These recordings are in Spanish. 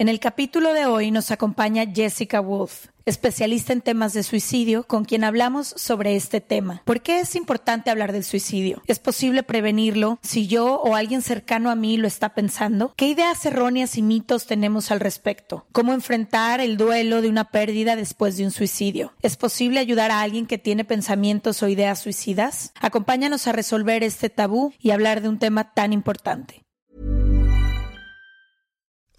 En el capítulo de hoy nos acompaña Jessica Wolf, especialista en temas de suicidio, con quien hablamos sobre este tema. ¿Por qué es importante hablar del suicidio? ¿Es posible prevenirlo si yo o alguien cercano a mí lo está pensando? ¿Qué ideas erróneas y mitos tenemos al respecto? ¿Cómo enfrentar el duelo de una pérdida después de un suicidio? ¿Es posible ayudar a alguien que tiene pensamientos o ideas suicidas? Acompáñanos a resolver este tabú y hablar de un tema tan importante.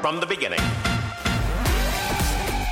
From the beginning.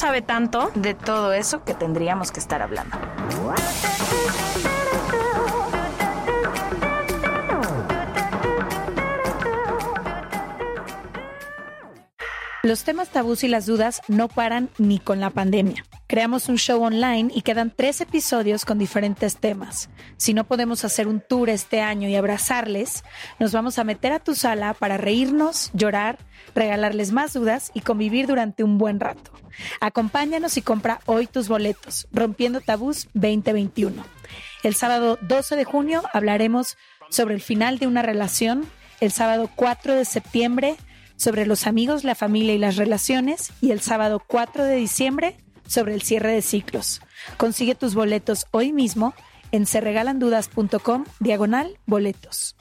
sabe tanto. de todo eso que tendríamos que estar hablando. Los temas tabús y las dudas no paran ni con la pandemia. Creamos un show online y quedan tres episodios con diferentes temas. Si no podemos hacer un tour este año y abrazarles, nos vamos a meter a tu sala para reírnos, llorar, regalarles más dudas y convivir durante un buen rato. Acompáñanos y compra hoy tus boletos, Rompiendo Tabús 2021. El sábado 12 de junio hablaremos sobre el final de una relación. El sábado 4 de septiembre sobre los amigos, la familia y las relaciones. Y el sábado 4 de diciembre sobre el cierre de ciclos. Consigue tus boletos hoy mismo en serregalandudas.com diagonal boletos.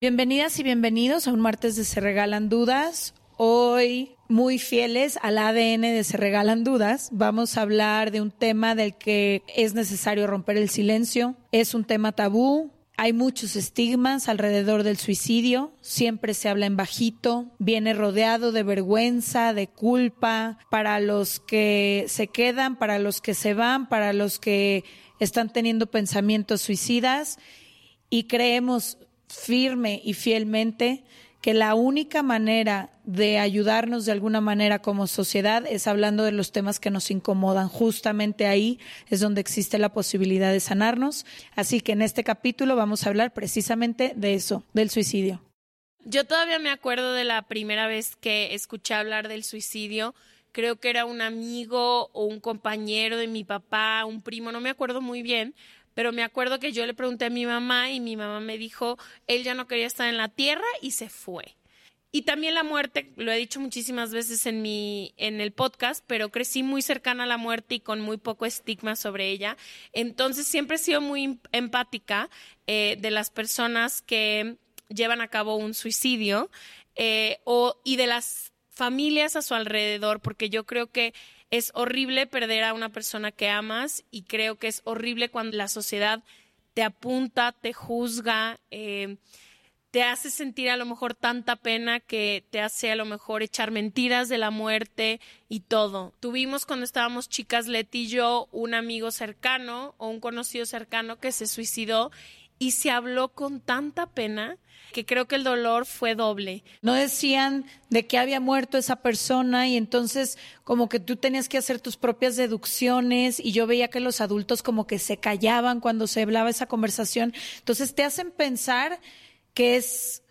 Bienvenidas y bienvenidos a un martes de Se Regalan Dudas. Hoy, muy fieles al ADN de Se Regalan Dudas, vamos a hablar de un tema del que es necesario romper el silencio. Es un tema tabú, hay muchos estigmas alrededor del suicidio, siempre se habla en bajito, viene rodeado de vergüenza, de culpa, para los que se quedan, para los que se van, para los que están teniendo pensamientos suicidas. Y creemos firme y fielmente que la única manera de ayudarnos de alguna manera como sociedad es hablando de los temas que nos incomodan. Justamente ahí es donde existe la posibilidad de sanarnos. Así que en este capítulo vamos a hablar precisamente de eso, del suicidio. Yo todavía me acuerdo de la primera vez que escuché hablar del suicidio. Creo que era un amigo o un compañero de mi papá, un primo, no me acuerdo muy bien, pero me acuerdo que yo le pregunté a mi mamá y mi mamá me dijo, él ya no quería estar en la tierra y se fue. Y también la muerte, lo he dicho muchísimas veces en mi en el podcast, pero crecí muy cercana a la muerte y con muy poco estigma sobre ella. Entonces siempre he sido muy empática eh, de las personas que llevan a cabo un suicidio eh, o, y de las familias a su alrededor, porque yo creo que es horrible perder a una persona que amas y creo que es horrible cuando la sociedad te apunta, te juzga, eh, te hace sentir a lo mejor tanta pena que te hace a lo mejor echar mentiras de la muerte y todo. Tuvimos cuando estábamos chicas, Leti y yo, un amigo cercano o un conocido cercano que se suicidó y se habló con tanta pena que creo que el dolor fue doble. No decían de que había muerto esa persona y entonces como que tú tenías que hacer tus propias deducciones y yo veía que los adultos como que se callaban cuando se hablaba esa conversación. Entonces te hacen pensar que es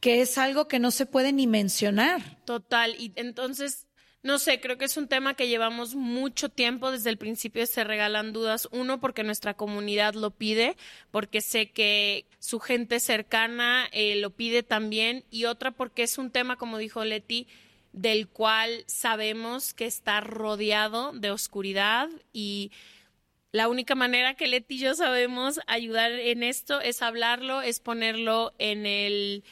que es algo que no se puede ni mencionar. Total, y entonces no sé, creo que es un tema que llevamos mucho tiempo, desde el principio se regalan dudas. Uno, porque nuestra comunidad lo pide, porque sé que su gente cercana eh, lo pide también. Y otra, porque es un tema, como dijo Leti, del cual sabemos que está rodeado de oscuridad y la única manera que Leti y yo sabemos ayudar en esto es hablarlo, es ponerlo en el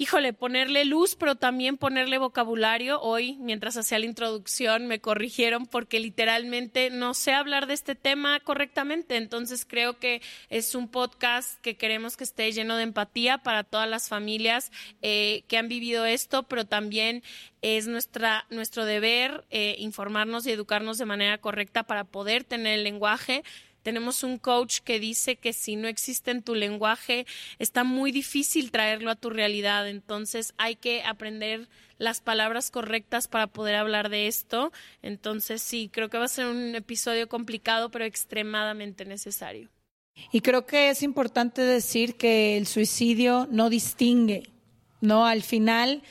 híjole, ponerle luz, pero también ponerle vocabulario. Hoy, mientras hacía la introducción, me corrigieron porque literalmente no sé hablar de este tema correctamente. Entonces creo que es un podcast que queremos que esté lleno de empatía para todas las familias eh, que han vivido esto, pero también es nuestra, nuestro deber eh, informarnos y educarnos de manera correcta para poder tener el lenguaje tenemos un coach que dice que si no existe en tu lenguaje, está muy difícil traerlo a tu realidad. Entonces hay que aprender las palabras correctas para poder hablar de esto. Entonces sí, creo que va a ser un episodio complicado, pero extremadamente necesario. Y creo que es importante decir que el suicidio no distingue, ¿no? Al final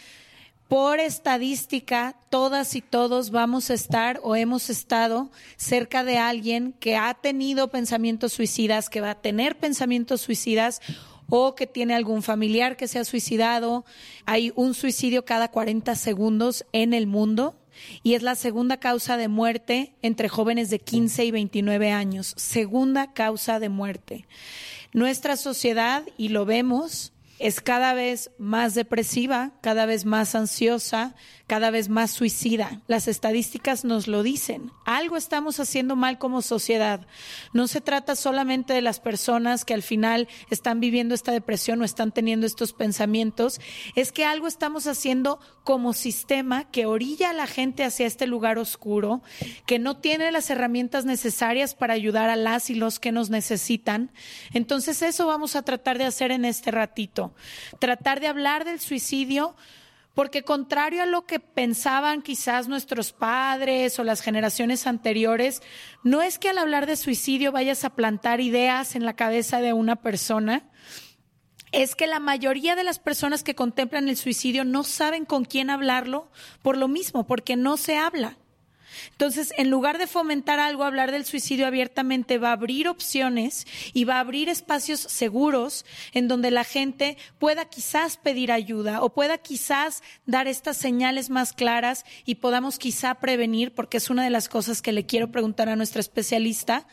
por estadística, todas y todos vamos a estar o hemos estado cerca de alguien que ha tenido pensamientos suicidas, que va a tener pensamientos suicidas o que tiene algún familiar que se ha suicidado. Hay un suicidio cada 40 segundos en el mundo y es la segunda causa de muerte entre jóvenes de 15 y 29 años. Segunda causa de muerte. Nuestra sociedad, y lo vemos, es cada vez más depresiva, cada vez más ansiosa, cada vez más suicida. Las estadísticas nos lo dicen. Algo estamos haciendo mal como sociedad. No se trata solamente de las personas que al final están viviendo esta depresión o están teniendo estos pensamientos, es que algo estamos haciendo como sistema que orilla a la gente hacia este lugar oscuro, que no tiene las herramientas necesarias para ayudar a las y los que nos necesitan. Entonces eso vamos a tratar de hacer en este ratito. Tratar de hablar del suicidio porque contrario a lo que pensaban quizás nuestros padres o las generaciones anteriores, no es que al hablar de suicidio vayas a plantar ideas en la cabeza de una persona, es que la mayoría de las personas que contemplan el suicidio no saben con quién hablarlo por lo mismo, porque no se habla. Entonces, en lugar de fomentar algo, hablar del suicidio abiertamente va a abrir opciones y va a abrir espacios seguros en donde la gente pueda quizás pedir ayuda o pueda quizás dar estas señales más claras y podamos quizá prevenir, porque es una de las cosas que le quiero preguntar a nuestra especialista,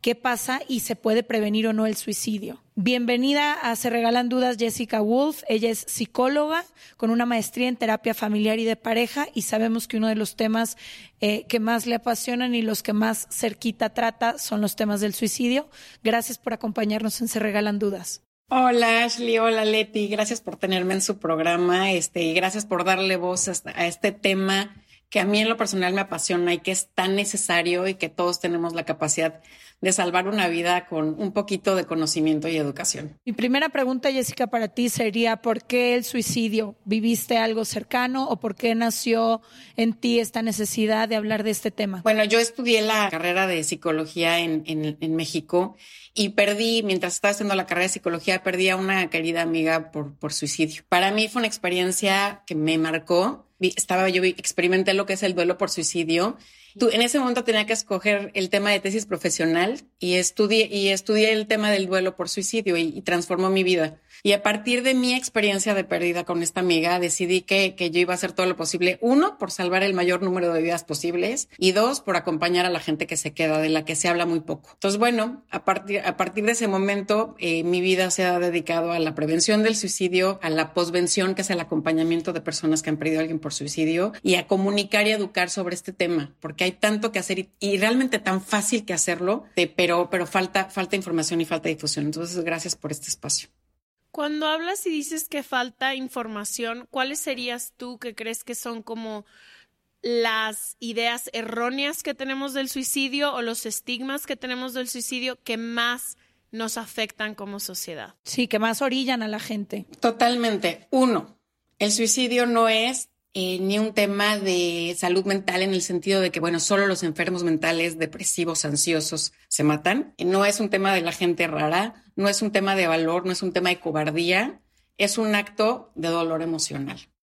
qué pasa y se puede prevenir o no el suicidio. Bienvenida a Se Regalan Dudas Jessica Wolf. Ella es psicóloga con una maestría en terapia familiar y de pareja y sabemos que uno de los temas eh, que más le apasionan y los que más cerquita trata son los temas del suicidio. Gracias por acompañarnos en Se Regalan Dudas. Hola Ashley, hola Leti, gracias por tenerme en su programa este, y gracias por darle voz a este tema que a mí en lo personal me apasiona y que es tan necesario y que todos tenemos la capacidad de salvar una vida con un poquito de conocimiento y educación. Mi primera pregunta, Jessica, para ti sería, ¿por qué el suicidio? ¿Viviste algo cercano o por qué nació en ti esta necesidad de hablar de este tema? Bueno, yo estudié la carrera de psicología en, en, México y perdí, mientras estaba haciendo la carrera de psicología, perdí a una querida amiga por, por suicidio. Para mí fue una experiencia que me marcó. Estaba yo, experimenté lo que es el duelo por suicidio Tú, en ese momento tenía que escoger el tema de tesis profesional y estudié, y el tema del duelo por suicidio y transformó mi vida. Y a partir de mi experiencia de pérdida con esta amiga, decidí que, que, yo iba a hacer todo lo posible, uno, por salvar el mayor número de vidas posibles y dos, por acompañar a la gente que se queda, de la que se habla muy poco. Entonces, bueno, a partir, a partir de ese momento, eh, mi vida se ha dedicado a la prevención del suicidio, a la posvención, que es el acompañamiento de personas que han perdido a alguien por suicidio, y a comunicar y educar sobre este tema, porque hay tanto que hacer y, realmente tan fácil que hacerlo, de, pero, pero falta, falta información y falta difusión. Entonces, gracias por este espacio. Cuando hablas y dices que falta información, ¿cuáles serías tú que crees que son como las ideas erróneas que tenemos del suicidio o los estigmas que tenemos del suicidio que más nos afectan como sociedad? Sí, que más orillan a la gente. Totalmente. Uno, el suicidio no es eh, ni un tema de salud mental en el sentido de que, bueno, solo los enfermos mentales, depresivos, ansiosos se matan. No es un tema de la gente rara, no es un tema de valor, no es un tema de cobardía. es un acto de dolor emocional.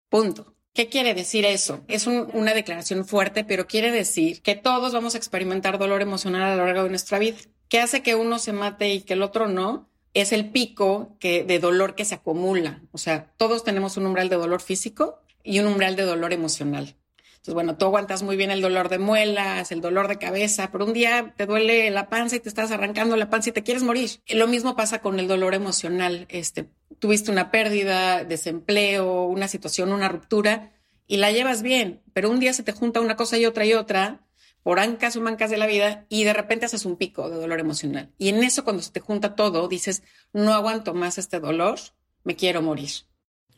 Punto. ¿Qué quiere decir eso? Es una declaración fuerte, pero quiere decir que todos vamos a experimentar dolor emocional a lo largo de nuestra vida. ¿Qué hace que uno se mate y que el otro no? Es el pico que, de dolor que se acumula. O sea, todos tenemos un umbral de dolor físico y un umbral de dolor emocional. Entonces, bueno, tú aguantas muy bien el dolor de muelas, el dolor de cabeza, pero un día te duele la panza y te estás arrancando la panza y te quieres morir. Lo mismo pasa con el dolor emocional. Este, tuviste una pérdida, desempleo, una situación, una ruptura y la llevas bien, pero un día se te junta una cosa y otra y otra por ancas o mancas de la vida y de repente haces un pico de dolor emocional. Y en eso cuando se te junta todo, dices, no aguanto más este dolor, me quiero morir.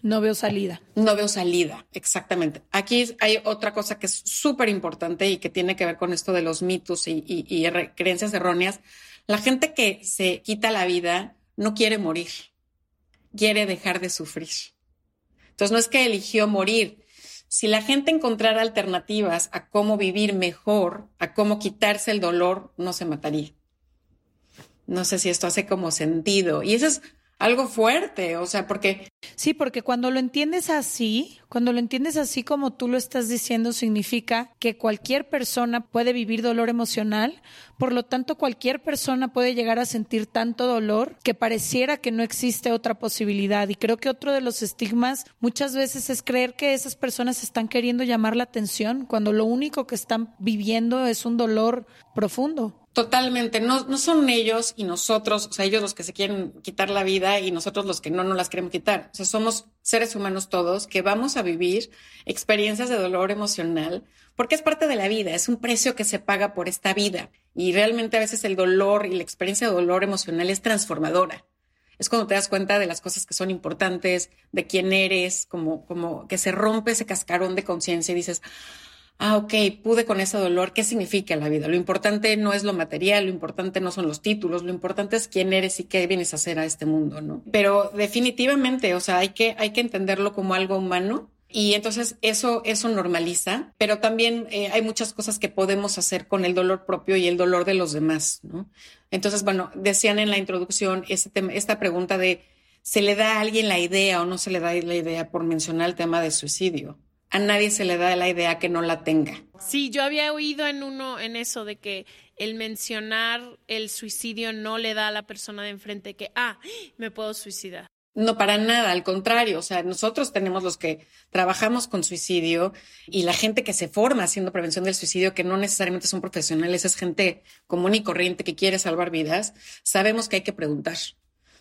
No veo salida. No veo salida, exactamente. Aquí hay otra cosa que es súper importante y que tiene que ver con esto de los mitos y, creencias erróneas. La gente que se quita la vida no quiere morir, quiere dejar de sufrir. Entonces no es que eligió morir. Si la gente encontrara alternativas a cómo vivir mejor, a cómo quitarse el dolor, no se mataría. No sé si esto hace como sentido. Y eso es algo fuerte, o sea, porque... Sí, porque cuando lo entiendes así, cuando lo entiendes así como tú lo estás diciendo, significa que cualquier persona puede vivir dolor emocional, por lo tanto cualquier persona puede llegar a sentir tanto dolor que pareciera que no existe otra posibilidad. Y creo que otro de los estigmas muchas veces es creer que esas personas están queriendo llamar la atención cuando lo único que están viviendo es un dolor profundo. Totalmente, no, no son ellos y nosotros, o sea, ellos los que se quieren quitar la vida y nosotros los que no nos las queremos quitar. O sea, somos seres humanos todos que vamos a vivir experiencias de dolor emocional porque es parte de la vida, es un precio que se paga por esta vida y realmente a veces el dolor y la experiencia de dolor emocional es transformadora. Es cuando te das cuenta de las cosas que son importantes, de quién eres, como, como que se rompe ese cascarón de conciencia y dices, ah, ok, pude con ese dolor, ¿qué significa la vida? Lo importante no es lo material, lo importante no son los títulos, lo importante es quién eres y qué vienes a hacer a este mundo, ¿no? Pero definitivamente, o sea, hay que, hay que entenderlo como algo humano. Y entonces eso, eso normaliza, pero también eh, hay muchas cosas que podemos hacer con el dolor propio y el dolor de los demás, ¿no? Entonces, bueno, decían en la introducción este esta pregunta de, ¿se le da a alguien la idea o no se le da la idea por mencionar el tema de suicidio? A nadie se le da la idea que no la tenga. Sí, yo había oído en uno en eso de que el mencionar el suicidio no le da a la persona de enfrente que, ah, me puedo suicidar. No, para nada, al contrario, o sea, nosotros tenemos los que trabajamos con suicidio y la gente que se forma haciendo prevención del suicidio, que no necesariamente son profesionales, es gente común y corriente que quiere salvar vidas, sabemos que hay que preguntar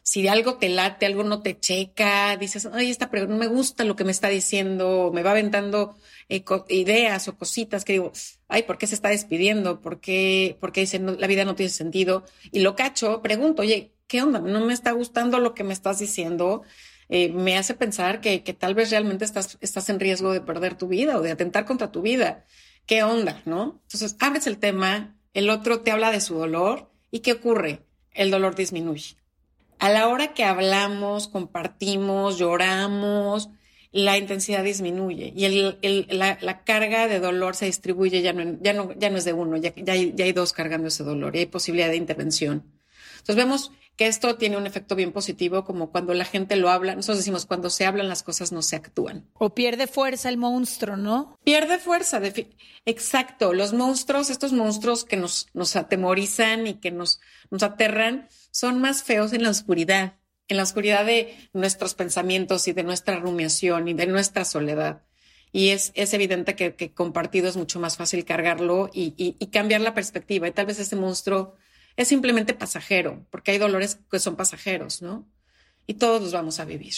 si algo te late, algo no te checa, dices, ay, esta pregunta no me gusta lo que me está diciendo, me va aventando eh, ideas o cositas que digo, ay, ¿por qué se está despidiendo? ¿Por qué, por qué dice, la vida no tiene sentido? Y lo cacho, pregunto, oye, ¿qué onda? No me está gustando lo que me estás diciendo. Eh, me hace pensar que, que tal vez realmente estás, estás en riesgo de perder tu vida o de atentar contra tu vida. ¿Qué onda? ¿No? Entonces, abres el tema, el otro te habla de su dolor y ¿qué ocurre? El dolor disminuye a la hora que hablamos, compartimos, lloramos, la intensidad disminuye y el, la, carga de dolor se distribuye, ya no, ya no, ya no es de uno, ya, ya, hay, ya hay dos cargando ese dolor y hay posibilidad de intervención. Entonces vemos que esto tiene un efecto bien positivo, como cuando la gente lo habla, nosotros decimos, cuando se hablan las cosas no se actúan. O pierde fuerza el monstruo, ¿no? Pierde fuerza, exacto. Los monstruos, estos monstruos que nos, nos atemorizan y que nos, nos aterran, son más feos en la oscuridad, en la oscuridad de nuestros pensamientos y de nuestra rumiación y de nuestra soledad. Y es, es evidente que, compartido es mucho más fácil cargarlo y, y, cambiar la perspectiva. Y tal vez ese monstruo es simplemente pasajero, porque hay dolores que son pasajeros, ¿no? Y todos los vamos a vivir.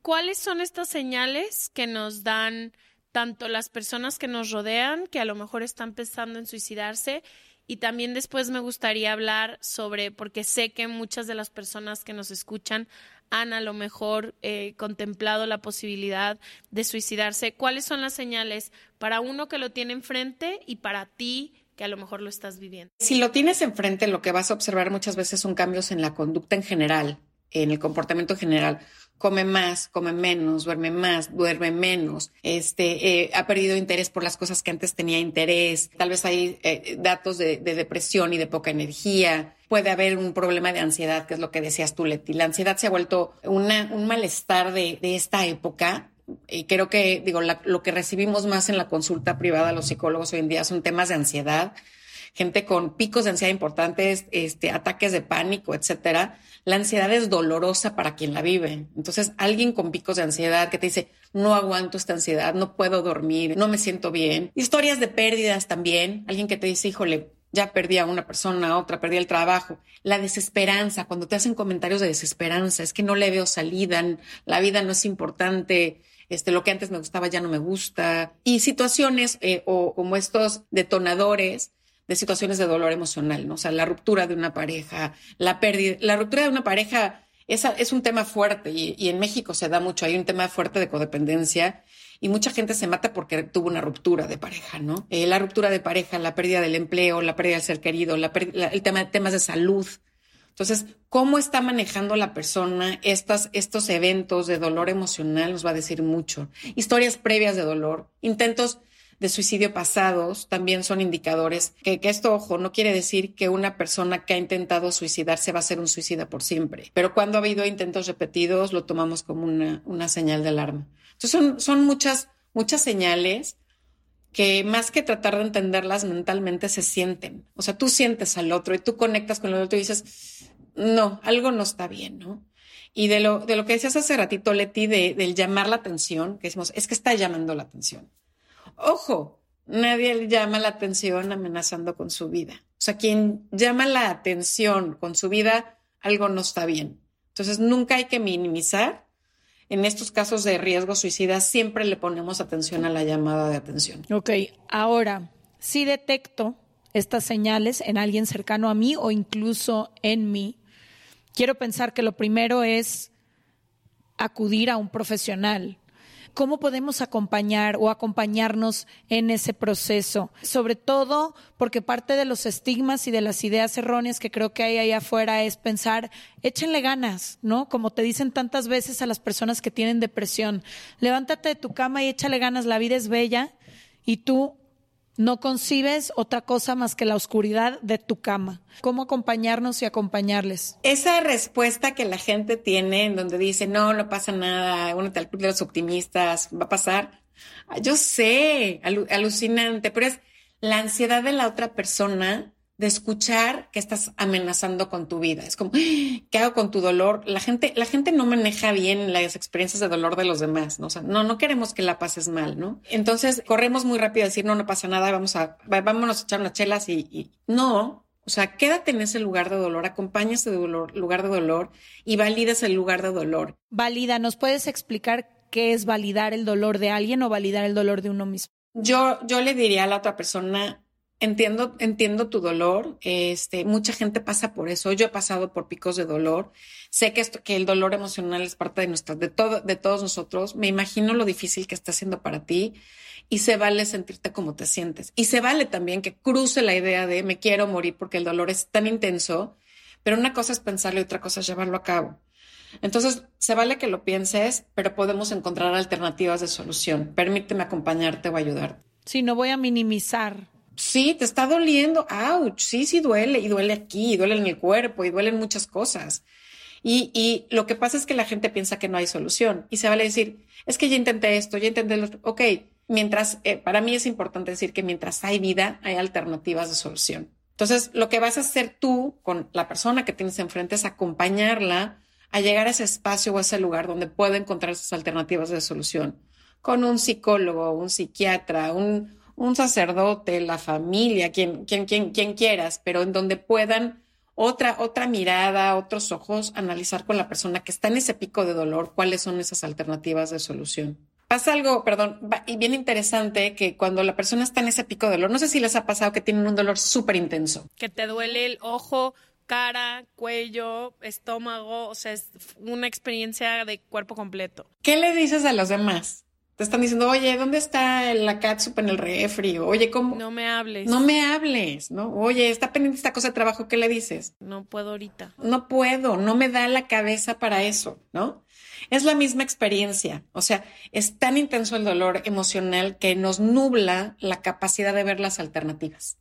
¿Cuáles son estas señales que nos dan tanto las personas que nos rodean, que a lo mejor están pensando en suicidarse, y también después me gustaría hablar sobre, porque sé que muchas de las personas que nos escuchan han a lo mejor eh, contemplado la posibilidad de suicidarse. ¿Cuáles son las señales para uno que lo tiene enfrente y para ti que a lo mejor lo estás viviendo? Si lo tienes enfrente, lo que vas a observar muchas veces son cambios en la conducta en general, en el comportamiento en general come más, come menos, duerme más, duerme menos, este, eh, ha perdido interés por las cosas que antes tenía interés, tal vez hay eh, datos de, depresión y de poca energía, puede haber un problema de ansiedad, que es lo que decías tú, Leti. La ansiedad se ha vuelto un malestar de, de esta época. Y creo que, digo, lo que recibimos más en la consulta privada los psicólogos hoy en día son temas de ansiedad, gente con picos de ansiedad importantes, este, ataques de pánico, etcétera. La ansiedad es dolorosa para quien la vive. Entonces, alguien con picos de ansiedad que te dice, no aguanto esta ansiedad, no puedo dormir, no me siento bien. Historias de pérdidas también. Alguien que te dice, híjole, ya perdí a una persona, a otra, perdí el trabajo. La desesperanza, cuando te hacen comentarios de desesperanza, es que no le veo salida, la vida no es importante, este, lo que antes me gustaba ya no me gusta. Y situaciones eh, o como estos detonadores de situaciones de dolor emocional, ¿no? O sea, la ruptura de una pareja, la pérdida, la ruptura de una pareja es, es un tema fuerte y, en México se da mucho, hay un tema fuerte de codependencia y mucha gente se mata porque tuvo una ruptura de pareja, ¿no? Eh, la ruptura de pareja, la pérdida del empleo, la pérdida del ser querido, la, el tema, temas de salud. Entonces, cómo está manejando la persona estas, estos eventos de dolor emocional nos va a decir mucho. Historias previas de dolor, intentos de suicidio pasados también son indicadores que, esto, ojo, no quiere decir que una persona que ha intentado suicidarse va a ser un suicida por siempre, pero cuando ha habido intentos repetidos lo tomamos como una, una señal de alarma. Entonces son, son muchas, muchas señales que más que tratar de entenderlas mentalmente se sienten. O sea, tú sientes al otro y tú conectas con el otro y dices, no, algo no está bien, ¿no? Y de lo, de lo que decías hace ratito, Leti, de, del llamar la atención, que decimos, es que está llamando la atención. Ojo, nadie le llama la atención amenazando con su vida. O sea, quien llama la atención con su vida, algo no está bien. Entonces, nunca hay que minimizar. En estos casos de riesgo suicida, siempre le ponemos atención a la llamada de atención. Ok, ahora, si detecto estas señales en alguien cercano a mí o incluso en mí, quiero pensar que lo primero es acudir a un profesional ¿Cómo podemos acompañar o acompañarnos en ese proceso? Sobre todo porque parte de los estigmas y de las ideas erróneas que creo que hay ahí afuera es pensar, échenle ganas, ¿no? Como te dicen tantas veces a las personas que tienen depresión, levántate de tu cama y échale ganas, la vida es bella y tú no concibes otra cosa más que la oscuridad de tu cama. ¿Cómo acompañarnos y acompañarles? Esa respuesta que la gente tiene en donde dice, no, no pasa nada, únete al club de los optimistas, va a pasar. Yo sé, alucinante, pero es la ansiedad de la otra persona de escuchar que estás amenazando con tu vida. Es como, ¿qué hago con tu dolor? La gente, la gente no maneja bien las experiencias de dolor de los demás, ¿no? O sea, no, no queremos que la pases mal, ¿no? Entonces, corremos muy rápido a decir, no, no pasa nada, vamos a, vámonos a echar unas chelas y, y no. O sea, quédate en ese lugar de dolor, acompaña ese dolor, lugar de dolor y validas el lugar de dolor. Valida, ¿nos puedes explicar qué es validar el dolor de alguien o validar el dolor de uno mismo? Yo, yo le diría a la otra persona, Entiendo, entiendo tu dolor. Este, mucha gente pasa por eso. Yo he pasado por picos de dolor. Sé que esto, que el dolor emocional es parte de nuestra, de todo, de todos nosotros. Me imagino lo difícil que está siendo para ti y se vale sentirte como te sientes. Y se vale también que cruce la idea de me quiero morir porque el dolor es tan intenso, pero una cosa es pensarlo y otra cosa es llevarlo a cabo. Entonces, se vale que lo pienses, pero podemos encontrar alternativas de solución. Permíteme acompañarte o ayudarte. Sí, no voy a minimizar Sí, te está doliendo, ouch, sí, sí duele, y duele aquí, y duele en el cuerpo, y duelen muchas cosas. Y, y, lo que pasa es que la gente piensa que no hay solución y se vale decir, es que ya intenté esto, ya intenté lo otro. Ok, mientras, eh, para mí es importante decir que mientras hay vida, hay alternativas de solución. Entonces, lo que vas a hacer tú con la persona que tienes enfrente es acompañarla a llegar a ese espacio o a ese lugar donde pueda encontrar esas alternativas de solución. Con un psicólogo, un psiquiatra, un, un sacerdote, la familia, quien, quien, quien, quien quieras, pero en donde puedan otra, otra mirada, otros ojos, analizar con la persona que está en ese pico de dolor cuáles son esas alternativas de solución. Pasa algo, perdón, y bien interesante que cuando la persona está en ese pico de dolor, no sé si les ha pasado que tienen un dolor súper intenso. Que te duele el ojo, cara, cuello, estómago, o sea, es una experiencia de cuerpo completo. ¿Qué le dices a los demás? Te están diciendo, oye, ¿dónde está la catsup en el refri? Oye, ¿cómo? No me hables. No me hables, ¿no? Oye, está pendiente esta cosa de trabajo, ¿qué le dices? No puedo ahorita. No puedo, no me da la cabeza para eso, ¿no? Es la misma experiencia, o sea, es tan intenso el dolor emocional que nos nubla la capacidad de ver las alternativas.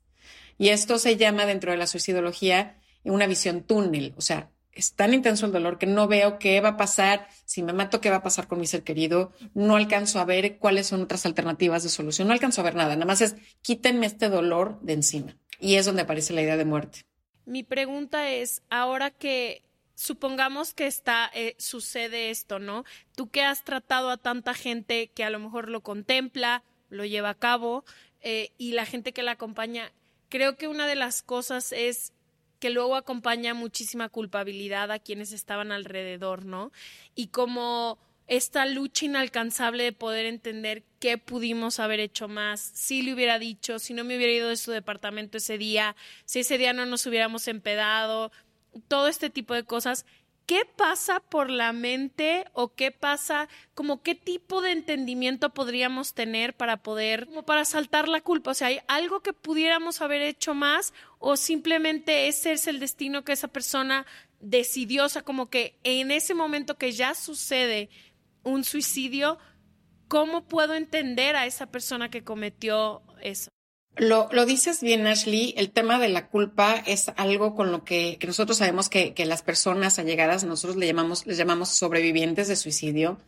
Y esto se llama dentro de la suicidología una visión túnel, o sea, es tan intenso el dolor que no veo qué va a pasar, si me mato, qué va a pasar con mi ser querido, no alcanzo a ver cuáles son otras alternativas de solución, no alcanzo a ver nada, nada más es quítenme este dolor de encima. Y es donde aparece la idea de muerte. Mi pregunta es, ahora que supongamos que está eh, sucede esto, ¿no? Tú que has tratado a tanta gente que a lo mejor lo contempla, lo lleva a cabo eh, y la gente que la acompaña, creo que una de las cosas es que luego acompaña muchísima culpabilidad a quienes estaban alrededor, ¿no? Y como esta lucha inalcanzable de poder entender qué pudimos haber hecho más, si le hubiera dicho, si no me hubiera ido de su departamento ese día, si ese día no nos hubiéramos empedado, todo este tipo de cosas ¿qué pasa por la mente o qué pasa, como qué tipo de entendimiento podríamos tener para poder, como para saltar la culpa? O sea, ¿hay algo que pudiéramos haber hecho más o simplemente ese es el destino que esa persona decidió? O sea, como que en ese momento que ya sucede un suicidio, ¿cómo puedo entender a esa persona que cometió eso? Lo, lo, dices bien, Ashley. El tema de la culpa es algo con lo que, que nosotros sabemos que, que, las personas allegadas, nosotros le llamamos, les llamamos sobrevivientes de suicidio.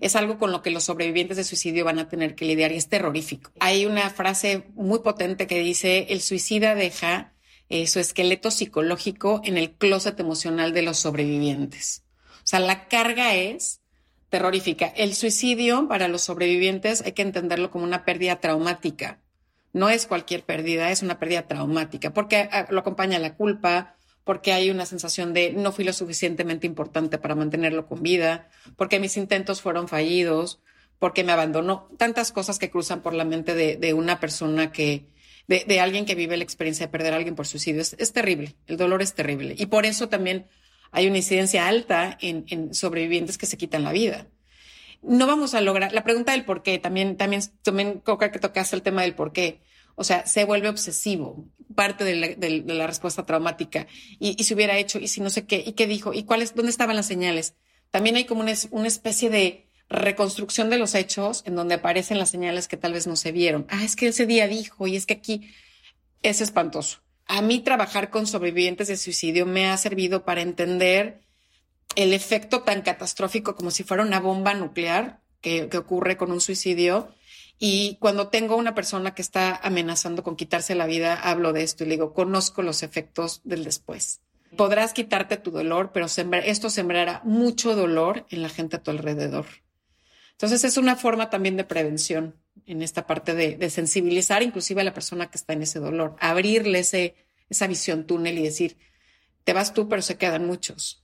Es algo con lo que los sobrevivientes de suicidio van a tener que lidiar y es terrorífico. Hay una frase muy potente que dice, el suicida deja eh, su esqueleto psicológico en el closet emocional de los sobrevivientes. O sea, la carga es terrorífica. El suicidio para los sobrevivientes hay que entenderlo como una pérdida traumática no es cualquier pérdida, es una pérdida traumática, porque ah, lo acompaña la culpa, porque hay una sensación de no fui lo suficientemente importante para mantenerlo con vida, porque mis intentos fueron fallidos, porque me abandonó, tantas cosas que cruzan por la mente de, una persona que, de, alguien que vive la experiencia de perder a alguien por suicidio. Es, terrible, el dolor es terrible. Y por eso también hay una incidencia alta en, en sobrevivientes que se quitan la vida no vamos a lograr. La pregunta del por qué, también, también, también creo que tocaste el tema del por qué. O sea, se vuelve obsesivo, parte de la, respuesta traumática. Y, y, se hubiera hecho, y si no sé qué, y qué dijo, y cuáles, dónde estaban las señales. También hay como una especie de reconstrucción de los hechos en donde aparecen las señales que tal vez no se vieron. Ah, es que ese día dijo, y es que aquí es espantoso. A mí trabajar con sobrevivientes de suicidio me ha servido para entender el efecto tan catastrófico como si fuera una bomba nuclear que, ocurre con un suicidio. Y cuando tengo una persona que está amenazando con quitarse la vida, hablo de esto y le digo, conozco los efectos del después. Podrás quitarte tu dolor, pero esto sembrará mucho dolor en la gente a tu alrededor. Entonces es una forma también de prevención en esta parte de, sensibilizar inclusive a la persona que está en ese dolor, abrirle ese, esa visión túnel y decir, te vas tú, pero se quedan muchos.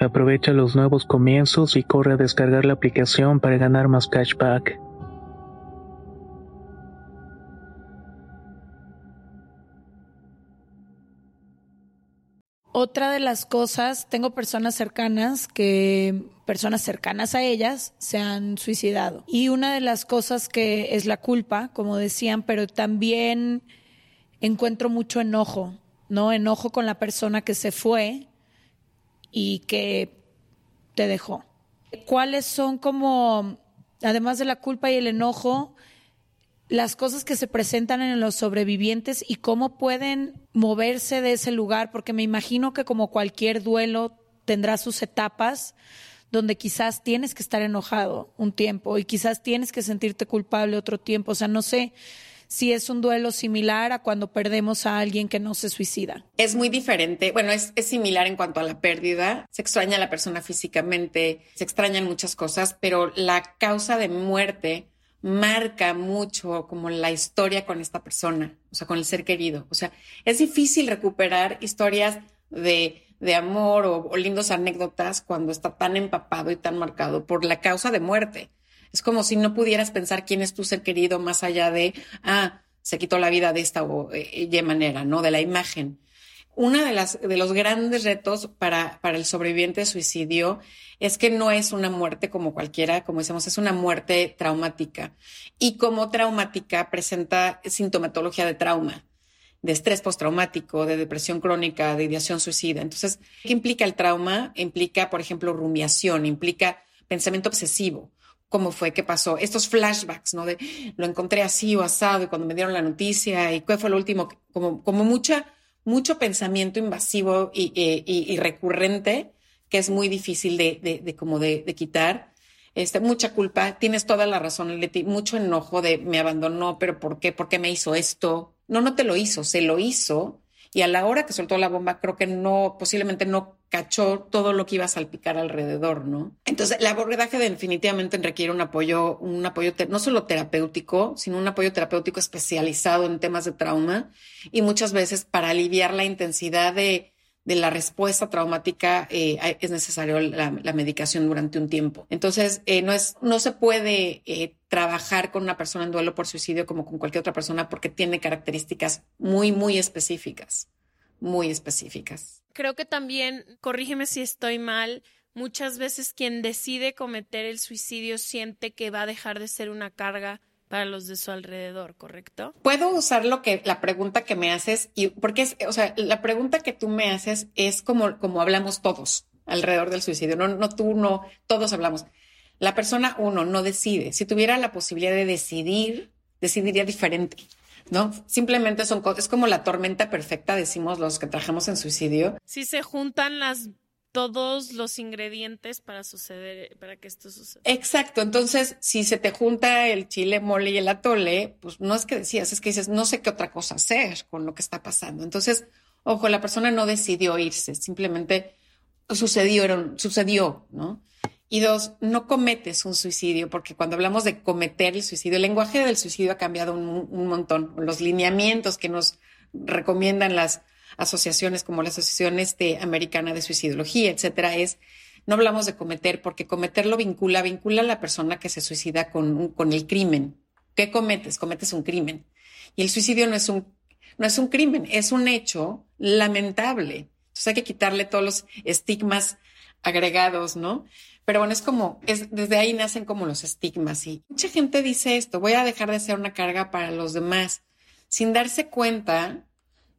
Aprovecha los nuevos comienzos y corre a descargar la aplicación para ganar más cashback. Otra de las cosas, tengo personas cercanas que, personas cercanas a ellas, se han suicidado. Y una de las cosas que es la culpa, como decían, pero también encuentro mucho enojo, ¿no? Enojo con la persona que se fue y que te dejó. ¿Cuáles son como, además de la culpa y el enojo, las cosas que se presentan en los sobrevivientes y cómo pueden moverse de ese lugar? Porque me imagino que como cualquier duelo tendrá sus etapas donde quizás tienes que estar enojado un tiempo y quizás tienes que sentirte culpable otro tiempo. O sea, no sé si es un duelo similar a cuando perdemos a alguien que no se suicida. Es muy diferente. Bueno, es, similar en cuanto a la pérdida. Se extraña a la persona físicamente, se extrañan muchas cosas, pero la causa de muerte marca mucho como la historia con esta persona, o sea, con el ser querido. O sea, es difícil recuperar historias de, amor o, o lindas anécdotas cuando está tan empapado y tan marcado por la causa de muerte. Es como si no pudieras pensar quién es tu ser querido más allá de, ah, se quitó la vida de esta o eh, de manera, ¿no? De la imagen. Una de las de los grandes retos para, para el sobreviviente de suicidio es que no es una muerte como cualquiera, como decimos, es una muerte traumática. Y como traumática presenta sintomatología de trauma, de estrés postraumático, de depresión crónica, de ideación suicida. Entonces, ¿qué implica el trauma? Implica, por ejemplo, rumiación, implica pensamiento obsesivo cómo fue, qué pasó, estos flashbacks, ¿no? De lo encontré así o asado y cuando me dieron la noticia y qué fue lo último, como, como mucha, mucho pensamiento invasivo y, recurrente que es muy difícil de, de, de como de, de, quitar. Este, mucha culpa, tienes toda la razón, Leti, mucho enojo de me abandonó, pero ¿por qué? ¿Por qué me hizo esto? No, no te lo hizo, se lo hizo y a la hora que soltó la bomba creo que no, posiblemente no cachó todo lo que iba a salpicar alrededor, ¿no? Entonces, el abordaje definitivamente requiere un apoyo, un apoyo no solo terapéutico, sino un apoyo terapéutico especializado en temas de trauma y muchas veces para aliviar la intensidad de, la respuesta traumática eh, es necesario la, medicación durante un tiempo. Entonces, eh, no, es, no se puede eh, trabajar con una persona en duelo por suicidio como con cualquier otra persona porque tiene características muy, muy específicas, muy específicas. Creo que también, corrígeme si estoy mal, muchas veces quien decide cometer el suicidio siente que va a dejar de ser una carga para los de su alrededor, ¿correcto? Puedo usar lo que la pregunta que me haces y porque es, o sea, la pregunta que tú me haces es como como hablamos todos alrededor del suicidio, no no tú no, todos hablamos. La persona, uno, no decide. Si tuviera la posibilidad de decidir, decidiría diferente, ¿no? Simplemente son cosas, es como la tormenta perfecta, decimos los que trabajamos en suicidio. Si se juntan las todos los ingredientes para suceder, para que esto suceda. Exacto. Entonces, si se te junta el chile mole y el atole, pues no es que decías, es que dices, no sé qué otra cosa hacer con lo que está pasando. Entonces, ojo, la persona no decidió irse, simplemente sucedieron, sucedió, ¿no? Y dos, no cometes un suicidio, porque cuando hablamos de cometer el suicidio, el lenguaje del suicidio ha cambiado un, montón. Los lineamientos que nos recomiendan las asociaciones como la Asociación este, Americana de Suicidología, etcétera, es no hablamos de cometer, porque cometer lo vincula, vincula a la persona que se suicida con, el crimen. ¿Qué cometes? Cometes un crimen. Y el suicidio no es un, no es un crimen, es un hecho lamentable. Entonces hay que quitarle todos los estigmas agregados, ¿no? Pero bueno, es como, es, desde ahí nacen como los estigmas y mucha gente dice esto, voy a dejar de ser una carga para los demás, sin darse cuenta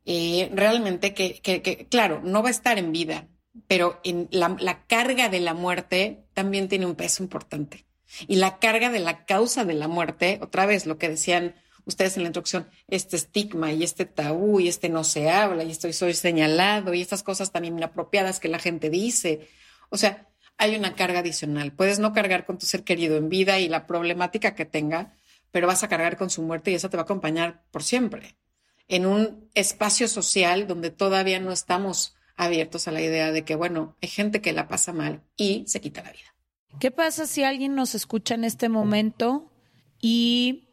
eh, realmente que, claro, no va a estar en vida, pero la, carga de la muerte también tiene un peso importante. Y la carga de la causa de la muerte, otra vez lo que decían ustedes en la introducción, este estigma y este tabú y este no se habla y estoy soy señalado y estas cosas tan inapropiadas que la gente dice. O sea, hay una carga adicional. Puedes no cargar con tu ser querido en vida y la problemática que tenga, pero vas a cargar con su muerte y eso te va a acompañar por siempre. En un espacio social donde todavía no estamos abiertos a la idea de que, bueno, hay gente que la pasa mal y se quita la vida. ¿Qué pasa si alguien nos escucha en este momento y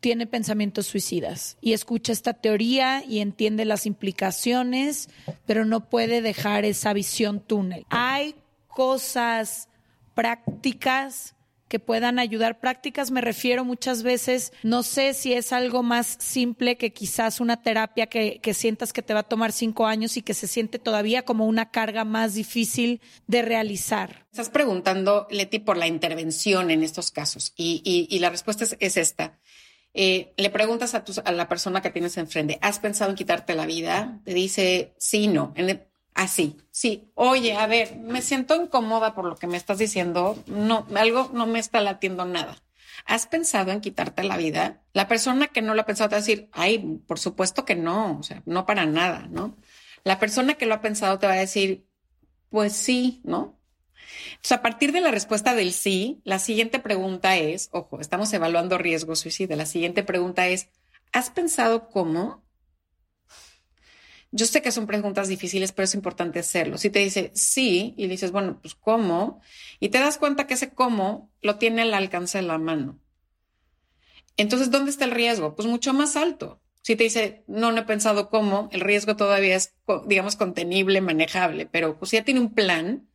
tiene pensamientos suicidas y escucha esta teoría y entiende las implicaciones, pero no puede dejar esa visión túnel? Hay cosas prácticas que puedan ayudar. Prácticas me refiero muchas veces, no sé si es algo más simple que quizás una terapia que, que, sientas que te va a tomar cinco años y que se siente todavía como una carga más difícil de realizar. Estás preguntando, Leti, por la intervención en estos casos y, y, la respuesta es, esta. Eh, le preguntas a, a, la persona que tienes enfrente, ¿has pensado en quitarte la vida? Te dice sí, no. Así, sí. Oye, a ver, me siento incómoda por lo que me estás diciendo. No, algo no me está latiendo nada. ¿Has pensado en quitarte la vida? La persona que no lo ha pensado te va a decir, ay, por supuesto que no, o sea, no para nada, ¿no? La persona que lo ha pensado te va a decir, pues sí, ¿no? Entonces, a partir de la respuesta del sí, la siguiente pregunta es, ojo, estamos evaluando riesgo suicida. La siguiente pregunta es, ¿has pensado cómo? Yo sé que son preguntas difíciles, pero es importante hacerlo. Si te dice sí y dices, bueno, pues cómo, y te das cuenta que ese cómo lo tiene al alcance de la mano. Entonces, ¿dónde está el riesgo? Pues mucho más alto. Si te dice, no, no he pensado cómo, el riesgo todavía es, digamos, contenible, manejable, pero pues si ya tiene un plan,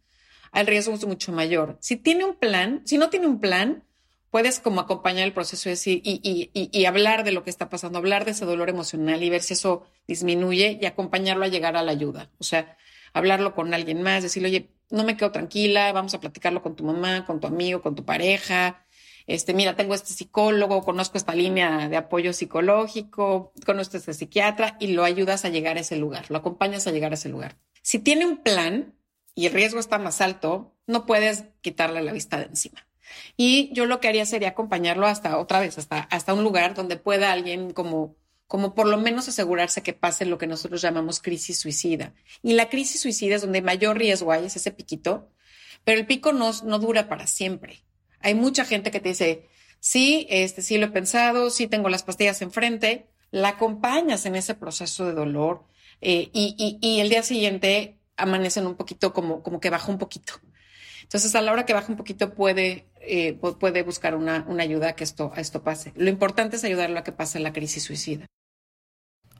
el riesgo es mucho mayor. Si tiene un plan, si no tiene un plan, puedes como acompañar el proceso y, y, y, y, hablar de lo que está pasando, hablar de ese dolor emocional y ver si eso disminuye y acompañarlo a llegar a la ayuda. O sea, hablarlo con alguien más, decirle, oye, no me quedo tranquila, vamos a platicarlo con tu mamá, con tu amigo, con tu pareja. Este, mira, tengo este psicólogo, conozco esta línea de apoyo psicológico, conozco este psiquiatra y lo ayudas a llegar a ese lugar, lo acompañas a llegar a ese lugar. Si tiene un plan y el riesgo está más alto, no puedes quitarle la vista de encima. Y yo lo que haría sería acompañarlo hasta otra vez, hasta, hasta un lugar donde pueda alguien como, como por lo menos asegurarse que pase lo que nosotros llamamos crisis suicida. Y la crisis suicida es donde mayor riesgo hay, es ese piquito, pero el pico no, no dura para siempre. Hay mucha gente que te dice, sí, este, sí lo he pensado, sí tengo las pastillas enfrente, la acompañas en ese proceso de dolor eh, y, y, y el día siguiente amanecen un poquito como, como que baja un poquito. Entonces, a la hora que baja un poquito, puede, eh, puede buscar una, una, ayuda a que esto, a esto pase. Lo importante es ayudarlo a que pase la crisis suicida.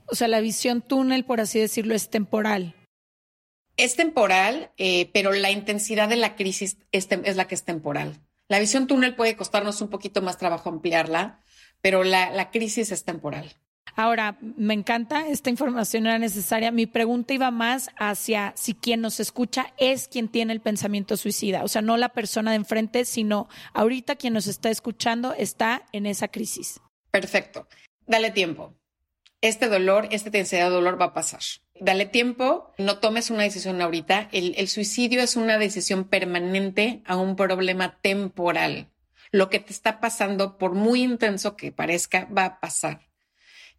O sea, la visión túnel, por así decirlo, es temporal. Es temporal, eh, pero la intensidad de la crisis es, es, la que es temporal. La visión túnel puede costarnos un poquito más trabajo ampliarla, pero la, la crisis es temporal. Ahora, me encanta, esta información era necesaria. Mi pregunta iba más hacia si quien nos escucha es quien tiene el pensamiento suicida, o sea, no la persona de enfrente, sino ahorita quien nos está escuchando está en esa crisis. Perfecto. Dale tiempo. Este dolor, esta intensidad de dolor va a pasar. Dale tiempo, no tomes una decisión ahorita. El, el suicidio es una decisión permanente a un problema temporal. Lo que te está pasando, por muy intenso que parezca, va a pasar.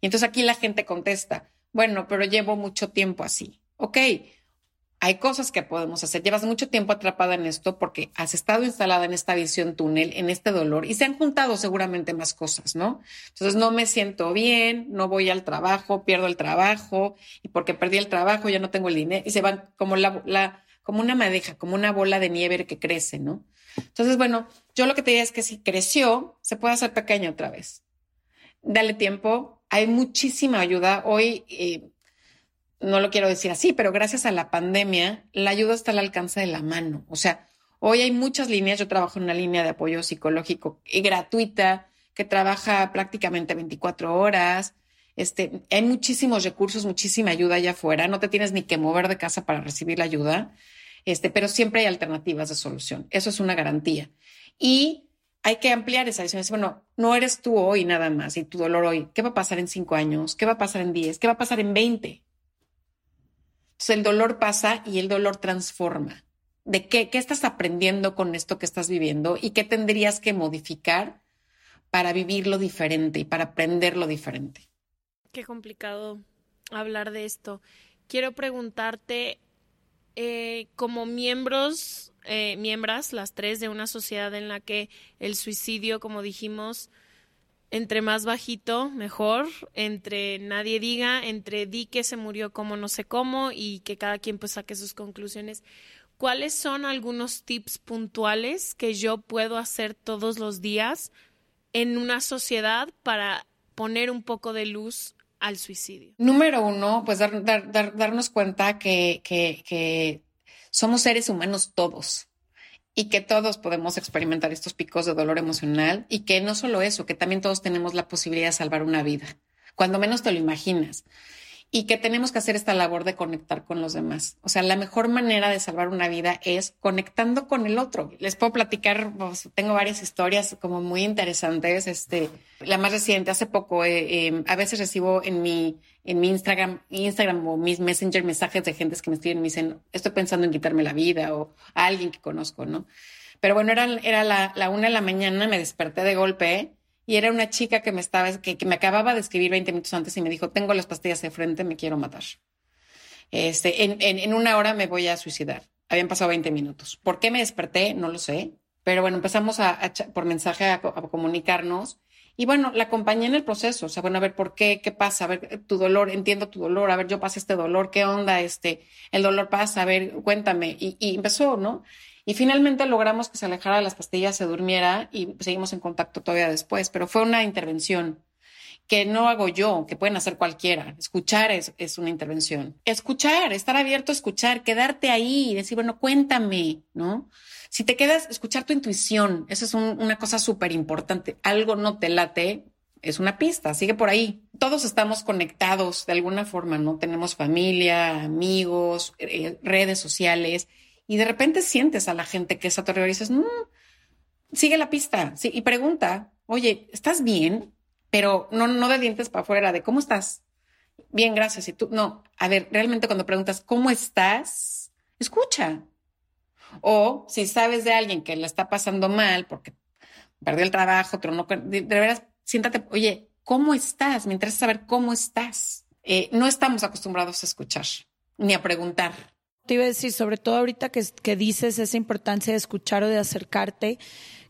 Y entonces aquí la gente contesta, bueno, pero llevo mucho tiempo así. Ok, hay cosas que podemos hacer. Llevas mucho tiempo atrapada en esto porque has estado instalada en esta visión túnel, en este dolor y se han juntado seguramente más cosas, ¿no? Entonces no me siento bien, no voy al trabajo, pierdo el trabajo y porque perdí el trabajo ya no tengo el dinero y se van como una madeja, como una bola de nieve que crece, ¿no? Entonces, bueno, yo lo que te diría es que si creció, se puede hacer pequeño otra vez. Dale tiempo, hay muchísima ayuda. Hoy, no lo quiero decir así, pero gracias a la pandemia, la ayuda está al alcance de la mano. O sea, hoy hay muchas líneas. Yo trabajo en una línea de apoyo psicológico y gratuita que trabaja prácticamente 24 horas. Este, hay muchísimos recursos, muchísima ayuda allá afuera. No te tienes ni que mover de casa para recibir la ayuda. Este, pero siempre hay alternativas de solución. Eso es una garantía. Y hay que ampliar esa visión. Bueno, no eres tú hoy nada más y tu dolor hoy. ¿Qué va a pasar en cinco años? ¿Qué va a pasar en diez? ¿Qué va a pasar en veinte? Entonces el dolor pasa y el dolor transforma. ¿De qué, qué estás aprendiendo con esto que estás viviendo y qué tendrías que modificar para vivirlo diferente y para aprenderlo diferente? Qué complicado hablar de esto. Quiero preguntarte, eh, como miembros, eh, miembros, las tres de una sociedad en la que el suicidio, como dijimos, entre más bajito, mejor, entre nadie diga, entre di que se murió como no sé cómo y que cada quien pues saque sus conclusiones. ¿Cuáles son algunos tips puntuales que yo puedo hacer todos los días en una sociedad para poner un poco de luz al suicidio? Número uno, pues dar, darnos cuenta que, que somos seres humanos todos y que todos podemos experimentar estos picos de dolor emocional y que no solo eso, que también todos tenemos la posibilidad de salvar una vida, cuando menos te lo imaginas y que tenemos que hacer esta labor de conectar con los demás. O sea, la mejor manera de salvar una vida es conectando con el otro. Les puedo platicar, pues, tengo varias historias como muy interesantes. Este, la más reciente, hace poco, eh, em, a veces recibo en mi, en mi Instagram, Instagram o mis Messenger mensajes de gentes que me escriben me dicen, estoy pensando en quitarme la vida o a alguien que conozco, ¿no? Pero bueno, era, era la, la una de la mañana, me desperté de golpe y era una chica que me estaba, que, me acababa de escribir 20 minutos antes y me dijo, tengo las pastillas de frente, me quiero matar. Este, en, en, una hora me voy a suicidar. Habían pasado 20 minutos. ¿Por qué me desperté? No lo sé. Pero bueno, empezamos a, por mensaje a, comunicarnos. Y bueno, la acompañé en el proceso. O sea, bueno, a ver, ¿por qué? ¿Qué pasa? A ver, tu dolor, entiendo tu dolor. A ver, yo pasé este dolor. ¿Qué onda? Este, el dolor pasa. A ver, cuéntame. Y, y empezó, ¿no? Y finalmente logramos que se alejara de las pastillas, se durmiera y seguimos en contacto todavía después, pero fue una intervención que no hago yo, que pueden hacer cualquiera. Escuchar es, es una intervención. Escuchar, estar abierto a escuchar, quedarte ahí y decir, bueno, cuéntame, ¿no? Si te quedas, escuchar tu intuición, eso es una cosa súper importante. Algo no te late, es una pista, sigue por ahí. Todos estamos conectados de alguna forma, ¿no? Tenemos familia, amigos, eh, redes sociales y de repente sientes a la gente que es aterrador y dices, no, sigue la pista y pregunta, oye, ¿estás bien? Pero no, no de dientes para afuera, de cómo estás. Bien, gracias. Y tú, no, a ver, realmente cuando preguntas, ¿cómo estás? Escucha. O si sabes de alguien que le está pasando mal porque perdió el trabajo, otro no, de, veras, siéntate, oye, ¿cómo estás? Me interesa saber cómo estás. Eh, no estamos acostumbrados a escuchar ni a preguntar te iba a decir, sobre todo ahorita que, que dices esa importancia de escuchar o de acercarte,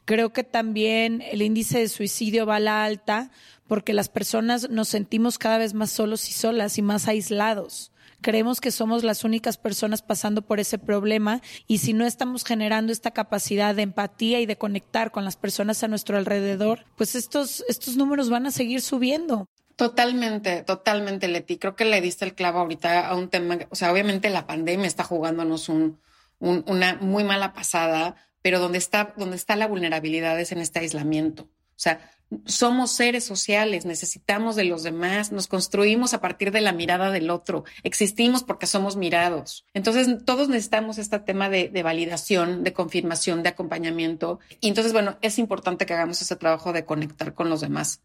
creo que también el índice de suicidio va a la alta porque las personas nos sentimos cada vez más solos y solas y más aislados. Creemos que somos las únicas personas pasando por ese problema y si no estamos generando esta capacidad de empatía y de conectar con las personas a nuestro alrededor, pues estos, estos números van a seguir subiendo. Totalmente, totalmente, Leti. Creo que le diste el clavo ahorita a un tema, o sea, obviamente la pandemia está jugándonos un, una muy mala pasada, pero donde está, donde está la vulnerabilidad es en este aislamiento. O sea, somos seres sociales, necesitamos de los demás, nos construimos a partir de la mirada del otro, existimos porque somos mirados. Entonces, todos necesitamos este tema de, de validación, de confirmación, de acompañamiento. Y entonces, bueno, es importante que hagamos ese trabajo de conectar con los demás.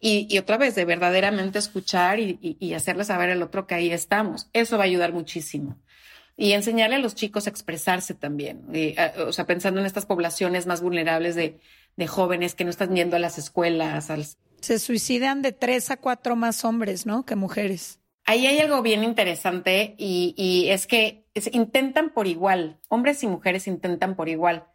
Y, otra vez, de verdaderamente escuchar y, y, hacerle saber al otro que ahí estamos. Eso va a ayudar muchísimo. Y enseñarle a los chicos a expresarse también. o sea, pensando en estas poblaciones más vulnerables de, de jóvenes que no están yendo a las escuelas. Se suicidan de tres a cuatro más hombres, ¿no? Que mujeres. Ahí hay algo bien interesante y, y es que intentan por igual. Hombres y mujeres intentan por igual.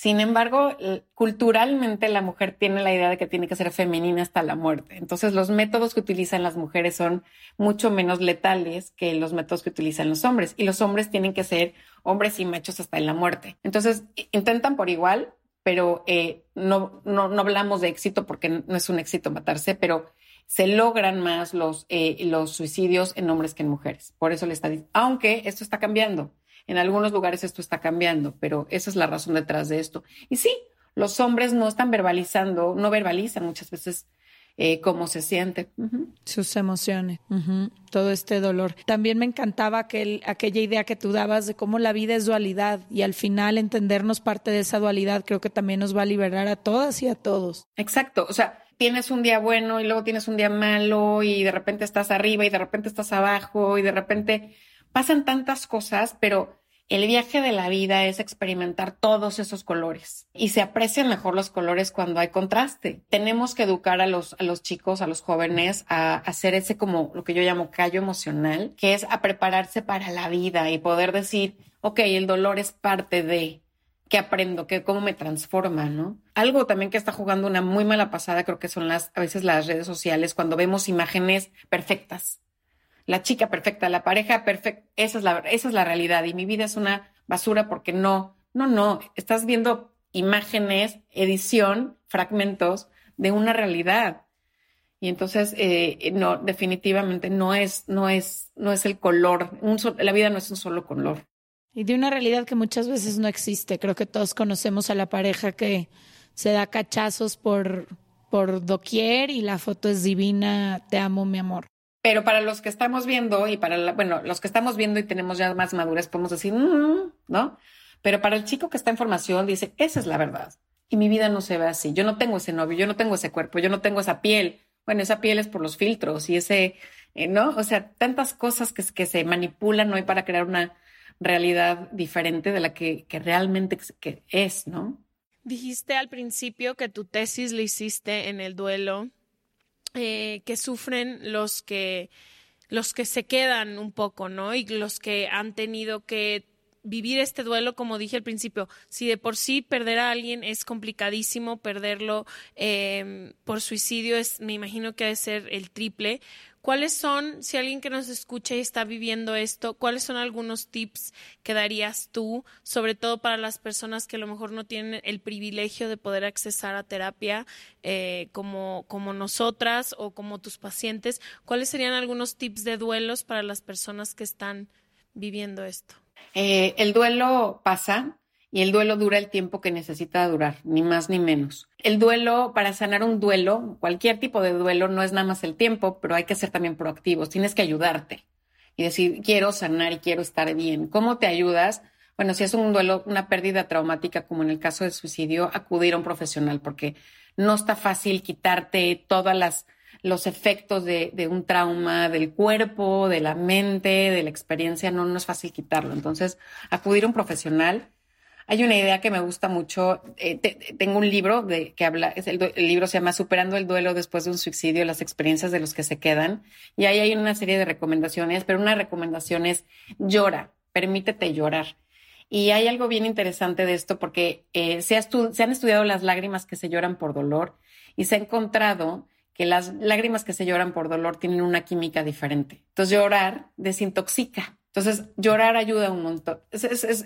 Sin embargo, culturalmente la mujer tiene la idea de que tiene que ser femenina hasta la muerte. Entonces, los métodos que utilizan las mujeres son mucho menos letales que los métodos que utilizan los hombres. Y los hombres tienen que ser hombres y machos hasta la muerte. Entonces, intentan por igual, pero eh, no, no, no hablamos de éxito porque no es un éxito matarse, pero se logran más los, eh, los suicidios en hombres que en mujeres. Por eso le está diciendo, aunque esto está cambiando. En algunos lugares esto está cambiando, pero esa es la razón detrás de esto. Y sí, los hombres no están verbalizando, no verbalizan muchas veces eh, cómo se siente. Sus emociones, todo este dolor. También me encantaba aquel, aquella idea que tú dabas de cómo la vida es dualidad y al final entendernos parte de esa dualidad creo que también nos va a liberar a todas y a todos. Exacto, o sea, tienes un día bueno y luego tienes un día malo y de repente estás arriba y de repente estás abajo y de repente pasan tantas cosas, pero el viaje de la vida es experimentar todos esos colores y se aprecian mejor los colores cuando hay contraste. Tenemos que educar a los, chicos, a los jóvenes a hacer ese como lo que yo llamo callo emocional, que es a prepararse para la vida y poder decir, ok, el dolor es parte de qué aprendo, qué, cómo me transforma, ¿no? Algo también que está jugando una muy mala pasada creo que son las, a veces las redes sociales cuando vemos imágenes perfectas la chica perfecta, la pareja perfecta, esa es la, esa es la realidad y mi vida es una basura porque no, no, no, estás viendo imágenes, edición, fragmentos de una realidad. Y entonces, eh, no, definitivamente no es, no es, no es el color. La vida no es un solo color. Y de una realidad que muchas veces no existe. Creo que todos conocemos a la pareja que se da cachazos por, por doquier y la foto es divina, te amo, mi amor. Pero para los que estamos viendo y para, bueno, los que estamos viendo y tenemos ya más madurez, podemos decir, mm", ¿no? Pero para el chico que está en formación, dice, esa es la verdad. Y mi vida no se ve así. Yo no tengo ese novio, yo no tengo ese cuerpo, yo no tengo esa piel. Bueno, esa piel es por los filtros y ese, eh, ¿no? O sea, tantas cosas que, que se manipulan hoy para crear una realidad diferente de la que, que realmente que es, ¿no? Dijiste al principio que tu tesis la hiciste en el duelo eh, que sufren los que los que se quedan un poco, ¿no? Y los que han tenido que vivir este duelo, como dije al principio, si de por sí perder a alguien es complicadísimo, perderlo eh, por suicidio es, me imagino que ha de ser el triple. ¿Cuáles son, si alguien que nos escucha y está viviendo esto, cuáles son algunos tips que darías tú, sobre todo para las personas que a lo mejor no tienen el privilegio de poder accesar a terapia eh, como, como nosotras o como tus pacientes? ¿Cuáles serían algunos tips de duelos para las personas que están viviendo esto? Eh, el duelo pasa, y el duelo dura el tiempo que necesita durar, ni más ni menos. El duelo, para sanar un duelo, cualquier tipo de duelo, no es nada más el tiempo, pero hay que ser también proactivos, tienes que ayudarte y decir, quiero sanar y quiero estar bien. ¿Cómo te ayudas? Bueno, si es un duelo, una pérdida traumática, como en el caso del suicidio, acudir a un profesional, porque no está fácil quitarte todas las los efectos de, de, un trauma del cuerpo, de la mente, de la experiencia, no, no es fácil quitarlo. Entonces, acudir a un profesional hay una idea que me gusta mucho. Eh, tengo un libro de, que habla, el, libro se llama Superando el duelo después de un suicidio, las experiencias de los que se quedan. Y ahí hay una serie de recomendaciones, pero una recomendación es llora, permítete llorar. Y hay algo bien interesante de esto porque eh, se, han estudiado las lágrimas que se lloran por dolor y se ha encontrado que las lágrimas que se lloran por dolor tienen una química diferente. Entonces llorar desintoxica. Entonces llorar ayuda un montón.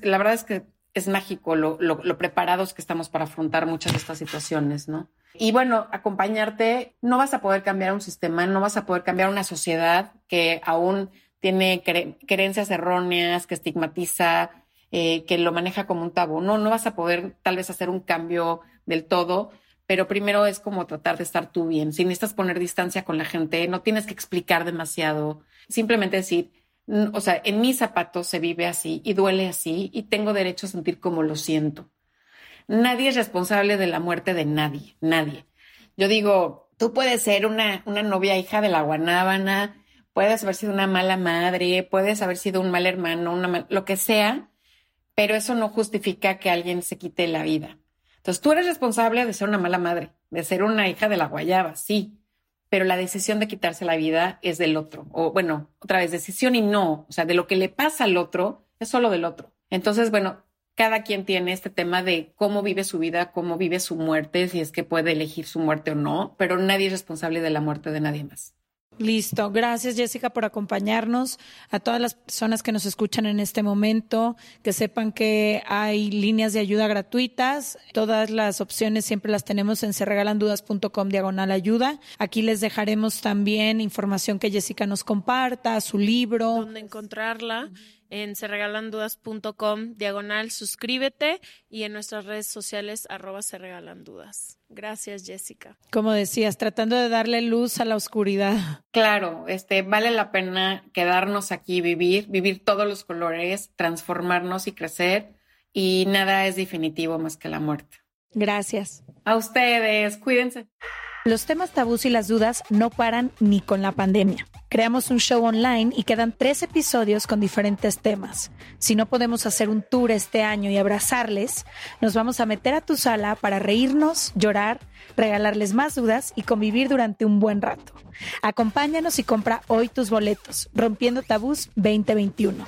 la verdad es que es mágico lo, lo, preparados que estamos para afrontar muchas de estas situaciones, ¿no? Y bueno, acompañarte, no vas a poder cambiar un sistema, no vas a poder cambiar una sociedad que aún tiene creencias erróneas, que estigmatiza, eh, que lo maneja como un tabú. No, no vas a poder tal vez hacer un cambio del todo, pero primero es como tratar de estar tú bien. Si necesitas poner distancia con la gente, no tienes que explicar demasiado, simplemente decir, o sea, en mis zapatos se vive así y duele así y tengo derecho a sentir como lo siento. Nadie es responsable de la muerte de nadie, nadie. Yo digo, tú puedes ser una, una novia hija de la guanábana, puedes haber sido una mala madre, puedes haber sido un mal hermano, una lo que sea, pero eso no justifica que alguien se quite la vida. Entonces tú eres responsable de ser una mala madre, de ser una hija de la guayaba, sí, pero la decisión de quitarse la vida es del otro. O bueno, otra vez, decisión y no. O sea, de lo que le pasa al otro es solo del otro. Entonces, bueno, cada quien tiene este tema de cómo vive su vida, cómo vive su muerte, si es que puede elegir su muerte o no, pero nadie es responsable de la muerte de nadie más. Listo. Gracias, Jessica, por acompañarnos. A todas las personas que nos escuchan en este momento, que sepan que hay líneas de ayuda gratuitas. Todas las opciones siempre las tenemos en serregalandudas.com diagonal ayuda. Aquí les dejaremos también información que Jessica nos comparta, su libro. Dónde encontrarla en serregalandudas.com diagonal suscríbete y en nuestras redes sociales arroba serregalandudas. Gracias, Jessica. Como decías, tratando de darle luz a la oscuridad. Claro, este vale la pena quedarnos aquí, vivir, vivir todos los colores, transformarnos y crecer y nada es definitivo más que la muerte. Gracias. A ustedes, cuídense. Los temas tabús y las dudas no paran ni con la pandemia. Creamos un show online y quedan tres episodios con diferentes temas. Si no podemos hacer un tour este año y abrazarles, nos vamos a meter a tu sala para reírnos, llorar, regalarles más dudas y convivir durante un buen rato. Acompáñanos y compra hoy tus boletos, Rompiendo Tabús 2021.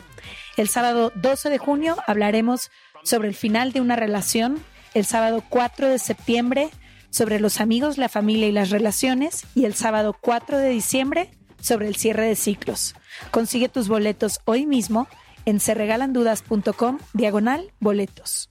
El sábado 12 de junio hablaremos sobre el final de una relación. El sábado 4 de septiembre sobre los amigos, la familia y las relaciones y el sábado 4 de diciembre sobre el cierre de ciclos. Consigue tus boletos hoy mismo en serregalandudas.com diagonal boletos.